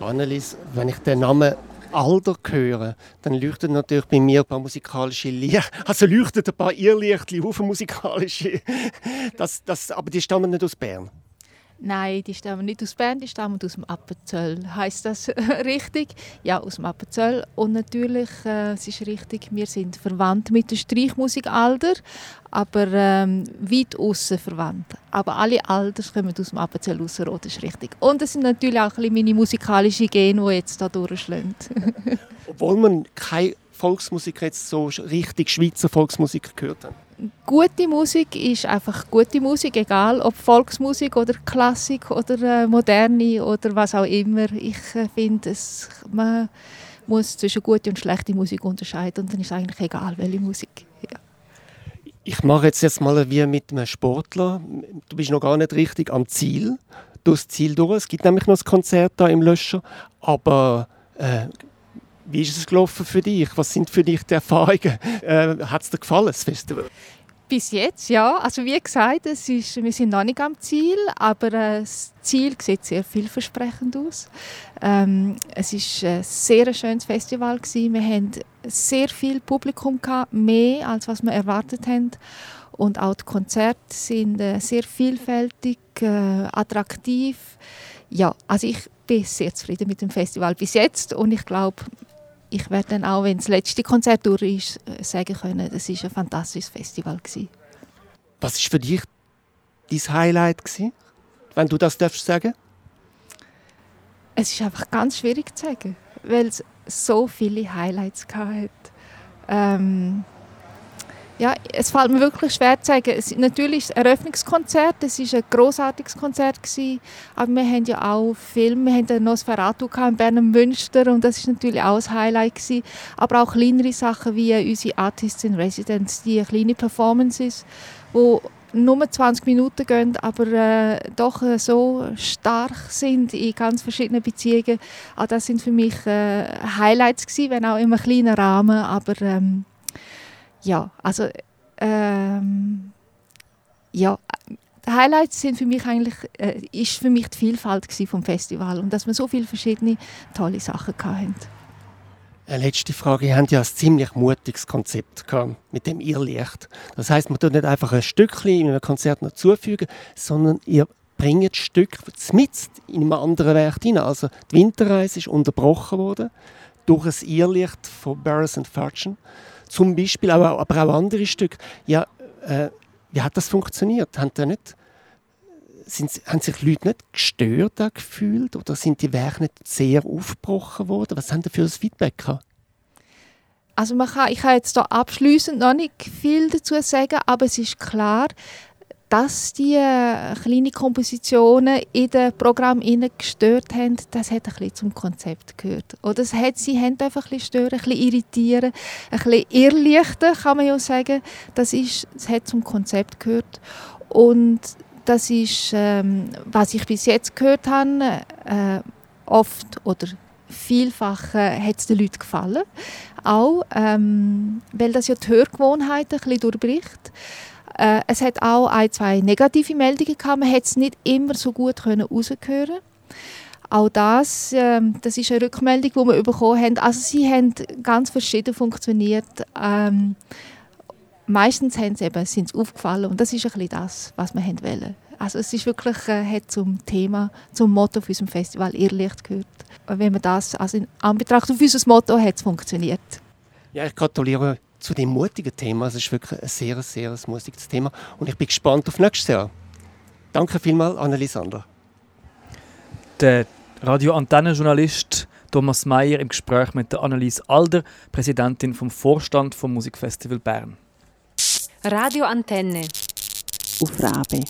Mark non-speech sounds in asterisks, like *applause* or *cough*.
Annelies, wenn ich den Namen Alder höre, dann leuchtet natürlich bei mir ein paar musikalische Lichter. *laughs* Also leuchtet ein paar Irrlichtchen auf musikalische. Das, das, aber die stammen nicht aus Bern. Nein, die stammen nicht aus Bern, die stammen aus dem Appenzell. Heißt das *laughs* richtig? Ja, aus dem Appenzell. Und natürlich, äh, es ist richtig, wir sind verwandt mit der Streichmusik Alder, aber ähm, weit außen verwandt. Aber alle Alders kommen aus dem Appenzell raus, das ist richtig. Und es sind natürlich auch ein bisschen meine musikalischen Gene, die jetzt hier durchschlagen. *laughs* Obwohl man keine Volksmusik jetzt so richtig Schweizer Volksmusik gehört hat gute Musik ist einfach gute Musik, egal ob Volksmusik oder Klassik oder äh, moderne oder was auch immer. Ich äh, finde, man muss zwischen gute und schlechte Musik unterscheiden und dann ist es eigentlich egal, welche Musik. Ja. Ich mache jetzt, jetzt mal wie mit einem Sportler. Du bist noch gar nicht richtig am Ziel, durchs Ziel durch. Es gibt nämlich noch ein Konzert da im Löscher, aber äh, wie ist es gelaufen für dich? Was sind für dich die Erfahrungen? *laughs* Äh, Hat es dir gefallen, das Festival? Bis jetzt, ja. Also wie gesagt, es ist, wir sind noch nicht am Ziel, aber äh, das Ziel sieht sehr vielversprechend aus. Ähm, es ist ein sehr schönes Festival gewesen. Wir hatten sehr viel Publikum gehabt, mehr als was wir erwartet haben. Und auch die Konzerte sind äh, sehr vielfältig, äh, attraktiv. Ja, also ich bin sehr zufrieden mit dem Festival bis jetzt und ich glaube, ich werde dann auch, wenn das letzte Konzert durch ist, sagen können, das ist ein fantastisches Festival gewesen. Was ist für dich dein Highlight gewesen, wenn du das darfst sagen? Es ist einfach ganz schwierig zu sagen, weil es so viele Highlights hatte. Ähm, ja, es fällt mir wirklich schwer zu sagen. Es, natürlich das Eröffnungskonzert, es war ein großartiges Konzert gewesen, aber wir haben ja auch Filme, wir haben den Nosferatu in Bern Münster und das ist natürlich auch ein Highlight gewesen. Aber auch kleinere Sachen wie unsere Artists in Residence, die kleine Performances, wo nur 20 Minuten gehen, aber äh, doch äh, so stark sind in ganz verschiedenen Beziehungen. Auch das sind für mich äh, Highlights gewesen, wenn auch im kleinen Rahmen, aber ähm, ja, also ähm, ja, Highlights sind für mich eigentlich, äh, ist für mich die Vielfalt vom Festival und dass wir so viele verschiedene tolle Sachen hatten. Eine letzte Frage. Ihr habt ja ein ziemlich mutiges Konzept gehabt, mit dem Irrlicht. Das heißt, man tut nicht einfach ein Stückchen in einem Konzert noch zufügen, sondern ihr bringt Stück mit in einem anderen Werk hinein. Also die Winterreise ist unterbrochen worden durch ein Irrlicht von Barris and Fudgen zum Beispiel, aber, aber auch andere Stücke. Ja, äh, wie hat das funktioniert? Haben, da nicht, sind, haben sich Leute nicht gestört gefühlt oder sind die Werke nicht sehr aufgebrochen worden? Was haben Sie für ein Feedback gehabt? Also man kann, ich kann jetzt da abschließend noch nicht viel dazu sagen, aber es ist klar, dass die äh, kleinen Kompositionen in dem Programm gestört haben, das hat ein zum Konzept gehört. Oder es hat, sie haben einfach ein bisschen stören, ein bisschen irritieren, ein bisschen irrlichten, kann man ja sagen. Das, ist, das hat zum Konzept gehört. Und das ist, ähm, was ich bis jetzt gehört habe, äh, oft oder vielfach äh, hat es den Leuten gefallen. Auch, ähm, weil das ja die Hörgewohnheiten ein bisschen durchbricht. Äh, es hat auch ein, zwei negative Meldungen gehabt. Man hat es nicht immer so gut heraushören auch das, äh, das ist eine Rückmeldung, die wir bekommen haben. Also sie haben ganz verschieden funktioniert. Ähm, meistens haben sie eben, sind sie aufgefallen und das ist ein bisschen das, was wir haben wollen. Also es ist wirklich, äh, hat zum Thema, zum Motto für unserem Festival Irrlicht gehört. Wenn man das also in Anbetracht auf unser Motto hat es funktioniert. Ja, ich gratuliere zu dem mutigen Thema. Es ist wirklich ein sehr, sehr mutiges Thema. Und ich bin gespannt auf nächstes Jahr. Danke vielmals, Annelisander. Der Radio-Antennen-Journalist Thomas Mayer im Gespräch mit der Annelies Alder, Präsidentin vom Vorstand vom Musikfestival Bern. Radio Antenne. Auf Rabe.